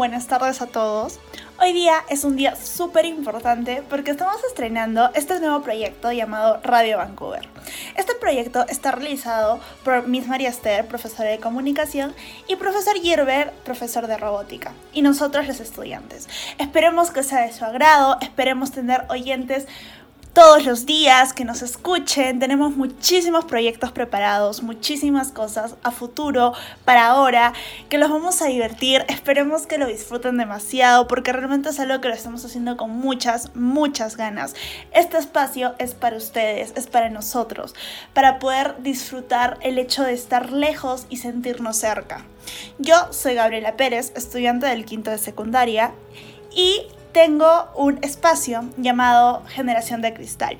Buenas tardes a todos. Hoy día es un día súper importante porque estamos estrenando este nuevo proyecto llamado Radio Vancouver. Este proyecto está realizado por Miss María Esther, profesora de comunicación, y profesor Gilbert, profesor de robótica, y nosotros los estudiantes. Esperemos que sea de su agrado, esperemos tener oyentes todos los días, que nos escuchen. Tenemos muchísimos proyectos preparados, muchísimas cosas a futuro, para ahora, que los vamos a divertir. Esperemos que lo disfruten demasiado porque realmente es algo que lo estamos haciendo con muchas, muchas ganas. Este espacio es para ustedes, es para nosotros, para poder disfrutar el hecho de estar lejos y sentirnos cerca. Yo soy Gabriela Pérez, estudiante del quinto de secundaria y tengo un espacio llamado Generación de Cristal.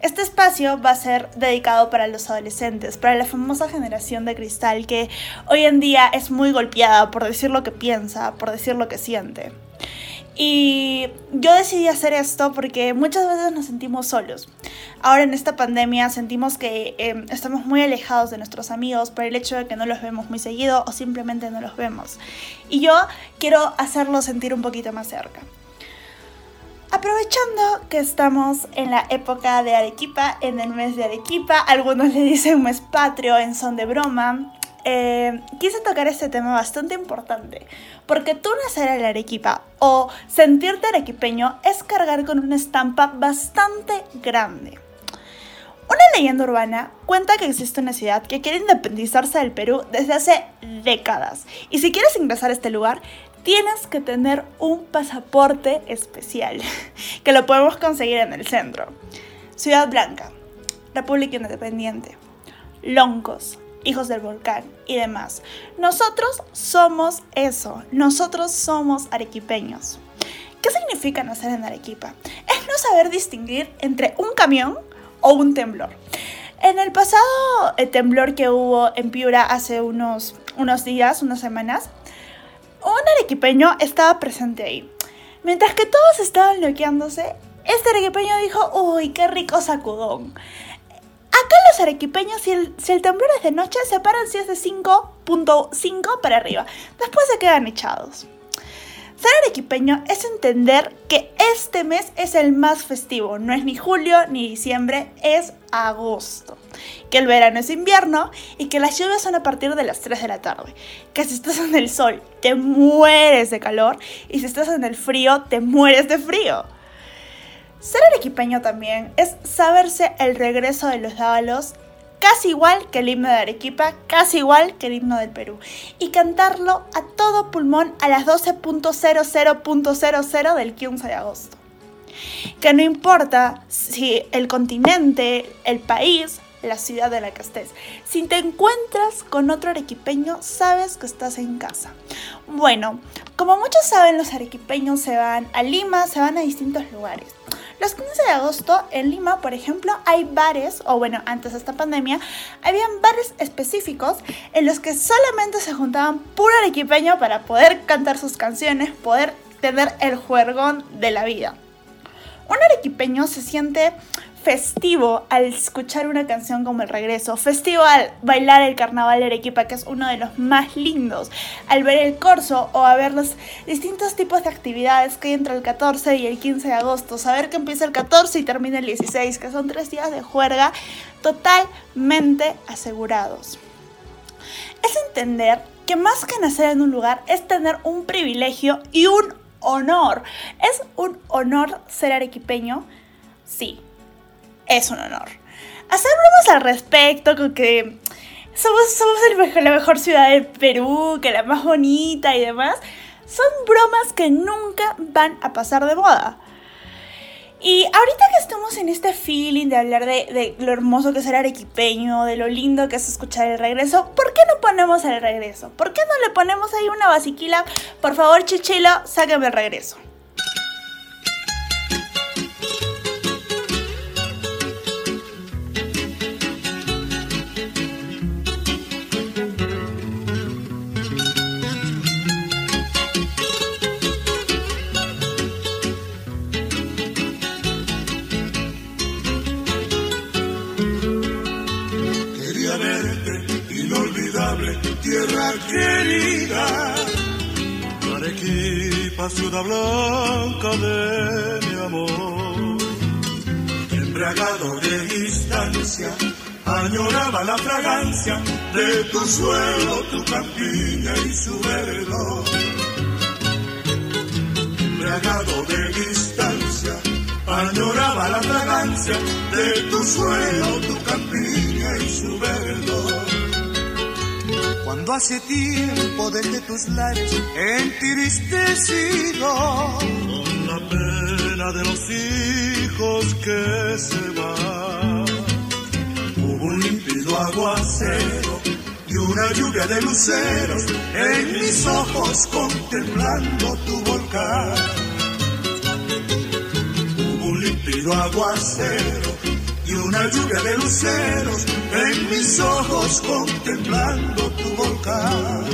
Este espacio va a ser dedicado para los adolescentes, para la famosa generación de cristal que hoy en día es muy golpeada por decir lo que piensa, por decir lo que siente. Y yo decidí hacer esto porque muchas veces nos sentimos solos. Ahora en esta pandemia sentimos que em, estamos muy alejados de nuestros amigos por el hecho de que no los vemos muy seguido o simplemente no los vemos. Y yo quiero hacerlo sentir un poquito más cerca. Aprovechando que estamos en la época de Arequipa, en el mes de Arequipa, algunos le dicen mes patrio en son de broma, eh, quise tocar este tema bastante importante, porque tú nacer en Arequipa o sentirte arequipeño es cargar con una estampa bastante grande. Una leyenda urbana cuenta que existe una ciudad que quiere independizarse del Perú desde hace décadas, y si quieres ingresar a este lugar, tienes que tener un pasaporte especial, que lo podemos conseguir en el centro. Ciudad Blanca, República Independiente, Loncos, Hijos del Volcán y demás. Nosotros somos eso, nosotros somos arequipeños. ¿Qué significa nacer en Arequipa? Es no saber distinguir entre un camión o un temblor. En el pasado el temblor que hubo en Piura hace unos, unos días, unas semanas, un arequipeño estaba presente ahí. Mientras que todos estaban loqueándose, este arequipeño dijo, uy, qué rico sacudón. Acá los arequipeños, si el, si el temblor es de noche, se paran si es de 5.5 para arriba. Después se quedan echados. Ser arequipeño es entender que este mes es el más festivo. No es ni julio ni diciembre, es agosto. Que el verano es invierno y que las lluvias son a partir de las 3 de la tarde. Que si estás en el sol te mueres de calor y si estás en el frío te mueres de frío. Ser arequipeño también es saberse el regreso de los dávalos casi igual que el himno de Arequipa, casi igual que el himno del Perú, y cantarlo a todo pulmón a las 12.00.00 del 15 de agosto. Que no importa si el continente, el país, la ciudad de la que estés. Si te encuentras con otro arequipeño, sabes que estás en casa. Bueno, como muchos saben, los arequipeños se van a Lima, se van a distintos lugares. Los 15 de agosto en Lima, por ejemplo, hay bares, o bueno, antes de esta pandemia, habían bares específicos en los que solamente se juntaban puro arequipeño para poder cantar sus canciones, poder tener el juergón de la vida. Un arequipeño se siente festivo al escuchar una canción como El Regreso, festivo al bailar el carnaval de Arequipa, que es uno de los más lindos, al ver el corso o a ver los distintos tipos de actividades que hay entre el 14 y el 15 de agosto, saber que empieza el 14 y termina el 16, que son tres días de juerga totalmente asegurados. Es entender que más que nacer en un lugar es tener un privilegio y un honor. ¿Es un honor ser arequipeño? Sí, es un honor. Hacer bromas al respecto, con que somos, somos la mejor ciudad del Perú, que la más bonita y demás, son bromas que nunca van a pasar de moda. Y ahorita que estamos en este feeling de hablar de, lo hermoso que es el arequipeño, de lo lindo que es escuchar el regreso, ¿por qué no ponemos el regreso? ¿Por qué no le ponemos ahí una basiquila? Por favor, Chichilo, sáqueme el regreso. Embriagado de distancia, añoraba la fragancia de tu suelo, tu campiña y su verdor. Embriagado de distancia, añoraba la fragancia de tu suelo, tu campiña y su verdor. Cuando hace tiempo desde tus lares entristecido con la pena de los hijos que se van. Hubo un límpido aguacero y una lluvia de luceros en mis ojos contemplando tu volcán. Hubo un límpido aguacero y una lluvia de luceros en mis ojos contemplando tu volcán.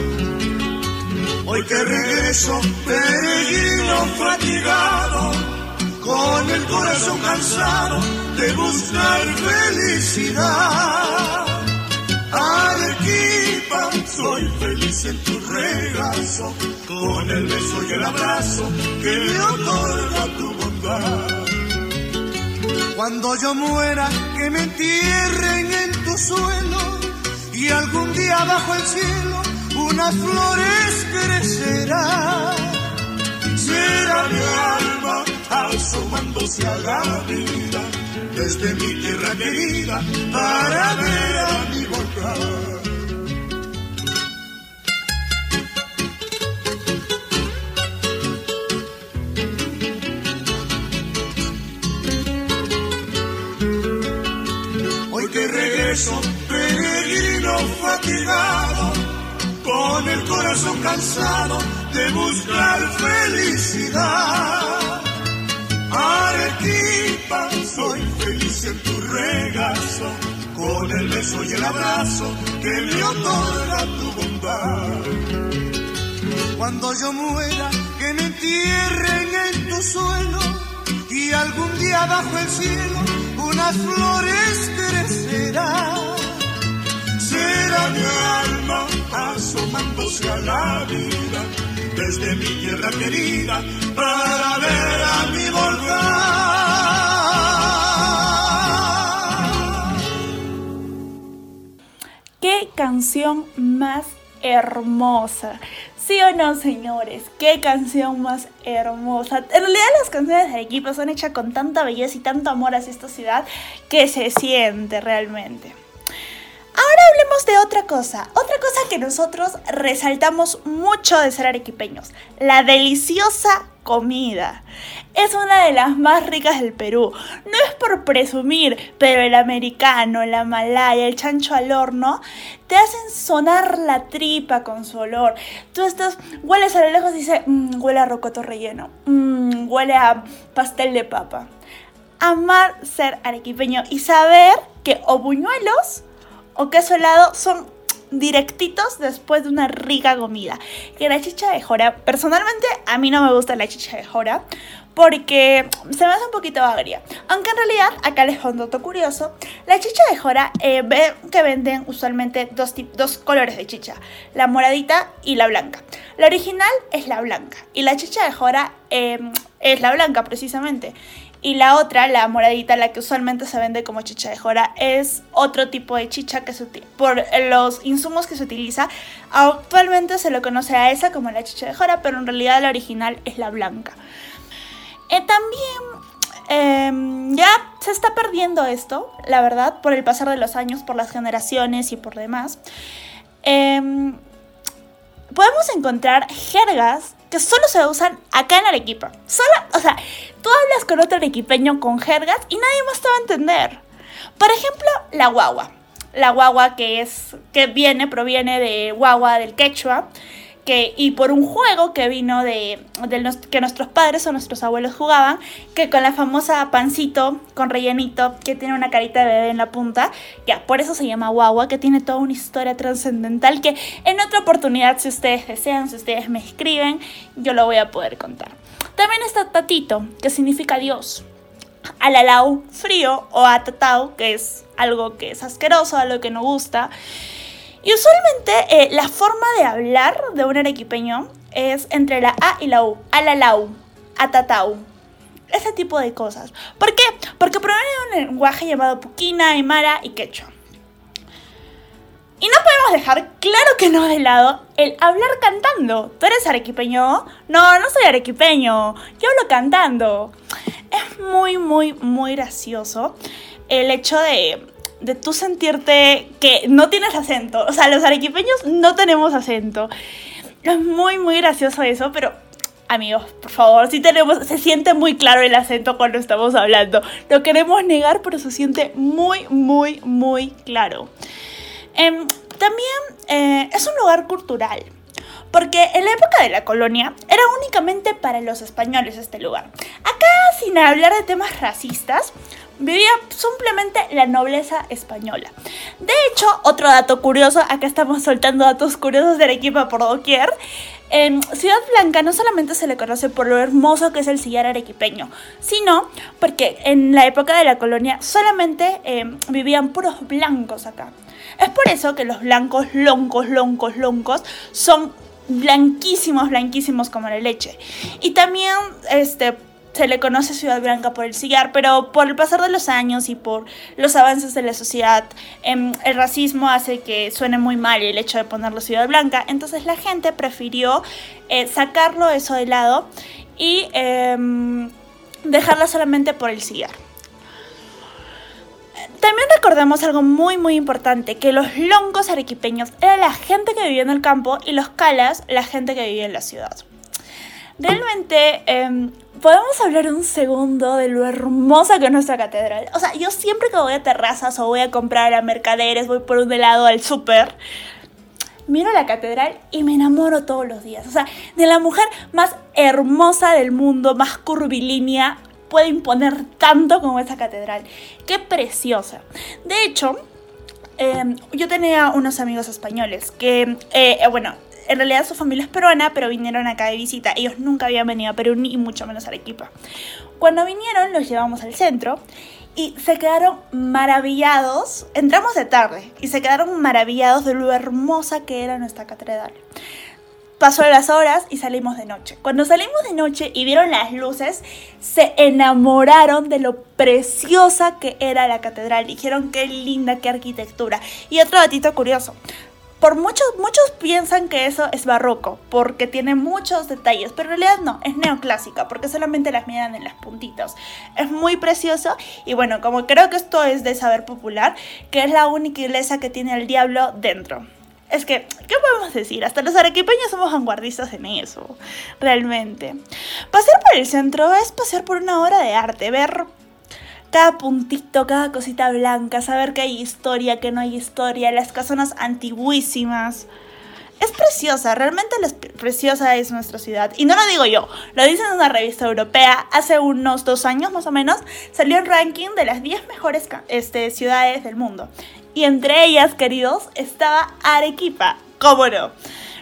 Hoy que regreso, peregrino fatigado, con el corazón cansado de buscar felicidad. Arequipa, soy feliz en tu regazo, con el beso y el abrazo que me otorga tu bondad. Cuando yo muera, que me entierren en tu suelo y algún día bajo el cielo unas flores crecerán. Será mi alma asomándose a la vida desde mi tierra querida para ver a mi volcán. Hoy que regreso, peregrino fatigado, con el corazón cansado de buscar felicidad. Arequipa, soy feliz en tu regazo, con el beso y el abrazo que me otorga tu bondad. Cuando yo muera, que me entierren en tu suelo y algún día bajo el cielo unas flores crecerán. Será mi alma asomándose a la vida desde mi tierra querida para ver a mi volcán. Qué canción más hermosa. ¿Sí o no, señores? Qué canción más hermosa. En realidad las canciones de Arequipa son hechas con tanta belleza y tanto amor hacia esta ciudad que se siente realmente. Ahora hablemos de otra cosa, otra cosa que nosotros resaltamos mucho de ser arequipeños, la deliciosa comida. Es una de las más ricas del Perú. No es por presumir, pero el americano, la malaya, el chancho al horno, te hacen sonar la tripa con su olor. Tú estás, hueles a lo lejos y dices, mmm, huele a rocoto relleno, mmm, huele a pastel de papa. Amar ser arequipeño y saber que o buñuelos o queso helado son directitos después de una rica comida. Que la chicha de jora, personalmente a mí no me gusta la chicha de jora porque se me hace un poquito agria. Aunque en realidad, acá les pongo dato curioso, la chicha de jora eh, ve que venden usualmente dos, dos colores de chicha, la moradita y la blanca. La original es la blanca y la chicha de jora eh, es la blanca precisamente. Y la otra, la moradita, la que usualmente se vende como chicha de jora, es otro tipo de chicha que se por los insumos que se utiliza. Actualmente se lo conoce a esa como la chicha de jora, pero en realidad la original es la blanca. Eh, también eh, ya se está perdiendo esto, la verdad, por el pasar de los años, por las generaciones y por demás. Eh, podemos encontrar jergas que solo se usan acá en Arequipa. Solo, o sea, tú hablas con otro arequipeño con jergas y nadie más te va a entender. Por ejemplo, la guagua. La guagua que es que viene proviene de guagua del quechua que, y por un juego que vino de, de, que nuestros padres o nuestros abuelos jugaban, que con la famosa pancito con rellenito que tiene una carita de bebé en la punta, ya, por eso se llama guagua, que tiene toda una historia trascendental que en otra oportunidad, si ustedes desean, si ustedes me escriben, yo lo voy a poder contar. También está tatito, que significa Dios. Alalau, frío, o atatau, que es algo que es asqueroso, algo que no gusta. Y usualmente eh, la forma de hablar de un arequipeño es entre la A y la U. Alalau, atatau. Ese tipo de cosas. ¿Por qué? Porque proviene de un lenguaje llamado Puquina, Aymara y Quechua. Y no podemos dejar claro que no de lado el hablar cantando. ¿Tú eres arequipeño? No, no soy arequipeño. Yo hablo cantando. Es muy, muy, muy gracioso el hecho de, de tú sentirte que no tienes acento. O sea, los arequipeños no tenemos acento. Es muy, muy gracioso eso, pero amigos, por favor, si tenemos, se siente muy claro el acento cuando estamos hablando. Lo queremos negar, pero se siente muy, muy, muy claro. Em, también eh, es un lugar cultural, porque en la época de la colonia era únicamente para los españoles este lugar. Acá, sin hablar de temas racistas, vivía simplemente la nobleza española. De hecho, otro dato curioso, acá estamos soltando datos curiosos de Arequipa por doquier. En Ciudad Blanca no solamente se le conoce por lo hermoso que es el sillar arequipeño, sino porque en la época de la colonia solamente em, vivían puros blancos acá. Es por eso que los blancos loncos, loncos, loncos son blanquísimos, blanquísimos como la leche. Y también este, se le conoce Ciudad Blanca por el cigar, pero por el pasar de los años y por los avances de la sociedad, em, el racismo hace que suene muy mal el hecho de ponerlo Ciudad Blanca. Entonces la gente prefirió eh, sacarlo eso de lado y em, dejarla solamente por el cigar. También recordemos algo muy muy importante, que los loncos arequipeños era la gente que vivía en el campo y los calas la gente que vivía en la ciudad. Realmente em, podemos hablar un segundo de lo hermosa que es nuestra catedral. O sea, yo siempre que voy a terrazas o voy a comprar a mercaderes, voy por un helado al súper, miro la catedral y me enamoro todos los días. O sea, de la mujer más hermosa del mundo, más curvilínea, puede imponer tanto como esa catedral. Qué preciosa. De hecho, em, yo tenía unos amigos españoles que, eh, bueno, en realidad su familia es peruana, pero vinieron acá de visita. Ellos nunca habían venido a Perú ni mucho menos a Arequipa. Cuando vinieron, los llevamos al centro y se quedaron maravillados. Entramos de tarde y se quedaron maravillados de lo hermosa que era nuestra catedral. Pasó las horas y salimos de noche. Cuando salimos de noche y vieron las luces, se enamoraron de lo preciosa que era la catedral. Dijeron qué linda, qué arquitectura. Y otro datito curioso. Por muchos, muchos piensan que eso es barroco, porque tiene muchos detalles, pero en realidad no, es neoclásica, porque solamente las miran en las puntitas. Es muy precioso y bueno, como creo que esto es de saber popular, que es la única iglesia que tiene al diablo dentro. Es que, ¿qué podemos decir? Hasta los arequipeños somos vanguardistas en eso, realmente. Pasear por el centro es pasear por una obra de arte, ver cada puntito, cada cosita blanca, saber que hay historia, que no hay historia, las casonas antiguísimas. Es preciosa, realmente preciosa es nuestra ciudad. Y no lo digo yo, lo dicen en una revista europea. Hace unos dos años más o menos salió el ranking de las 10 mejores este, ciudades del mundo. Y entre ellas, queridos, estaba Arequipa. ¿Cómo no?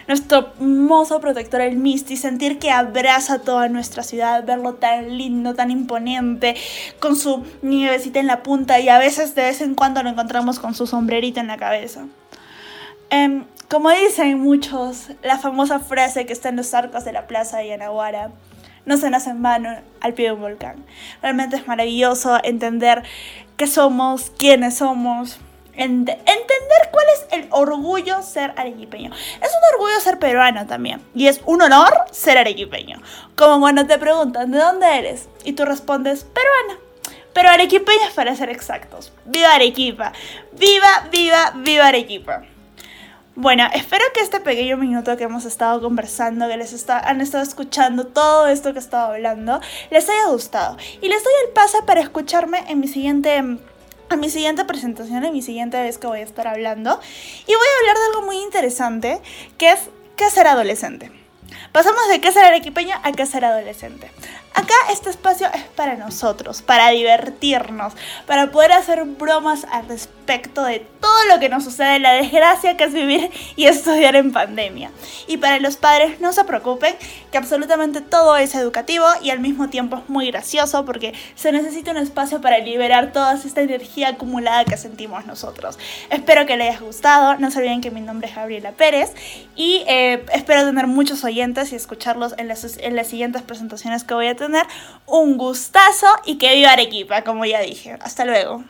Nuestro hermoso protector, el Misty, sentir que abraza toda nuestra ciudad, verlo tan lindo, tan imponente, con su nievecita en la punta y a veces de vez en cuando lo encontramos con su sombrerito en la cabeza. Em, como dicen muchos, la famosa frase que está en los arcos de la plaza de Yanaguara, no se nace en vano al pie de un volcán. Realmente es maravilloso entender qué somos, quiénes somos, entender cuál es el orgullo ser arequipeño. Es un orgullo ser peruano también. Y es un honor ser arequipeño. Como cuando te preguntan, ¿de dónde eres? Y tú respondes, peruana. Pero arequipeños para ser exactos. ¡Viva Arequipa! ¡Viva, viva, viva Arequipa! Bueno, espero que este pequeño minuto que hemos estado conversando, que les han estado escuchando todo esto que he estado hablando, les haya gustado. Y les doy el pase para escucharme en mi siguiente a mi siguiente presentación, en mi siguiente vez que voy a estar hablando. Y voy a hablar de algo muy interesante, que es qué ser adolescente. Pasamos de qué ser arequipeño a qué ser adolescente. Acá este espacio es para nosotros, para divertirnos, para poder hacer bromas al respecto respecto de todo lo que nos sucede, la desgracia que es vivir y estudiar en pandemia. Y para los padres no se preocupen, que absolutamente todo es educativo y al mismo tiempo es muy gracioso porque se necesita un espacio para liberar toda esta energía acumulada que sentimos nosotros. Espero que les haya gustado, no se olviden que mi nombre es Gabriela Pérez y eh, espero tener muchos oyentes y escucharlos en las, en las siguientes presentaciones que voy a tener. Un gustazo y que viva Arequipa, como ya dije. Hasta luego.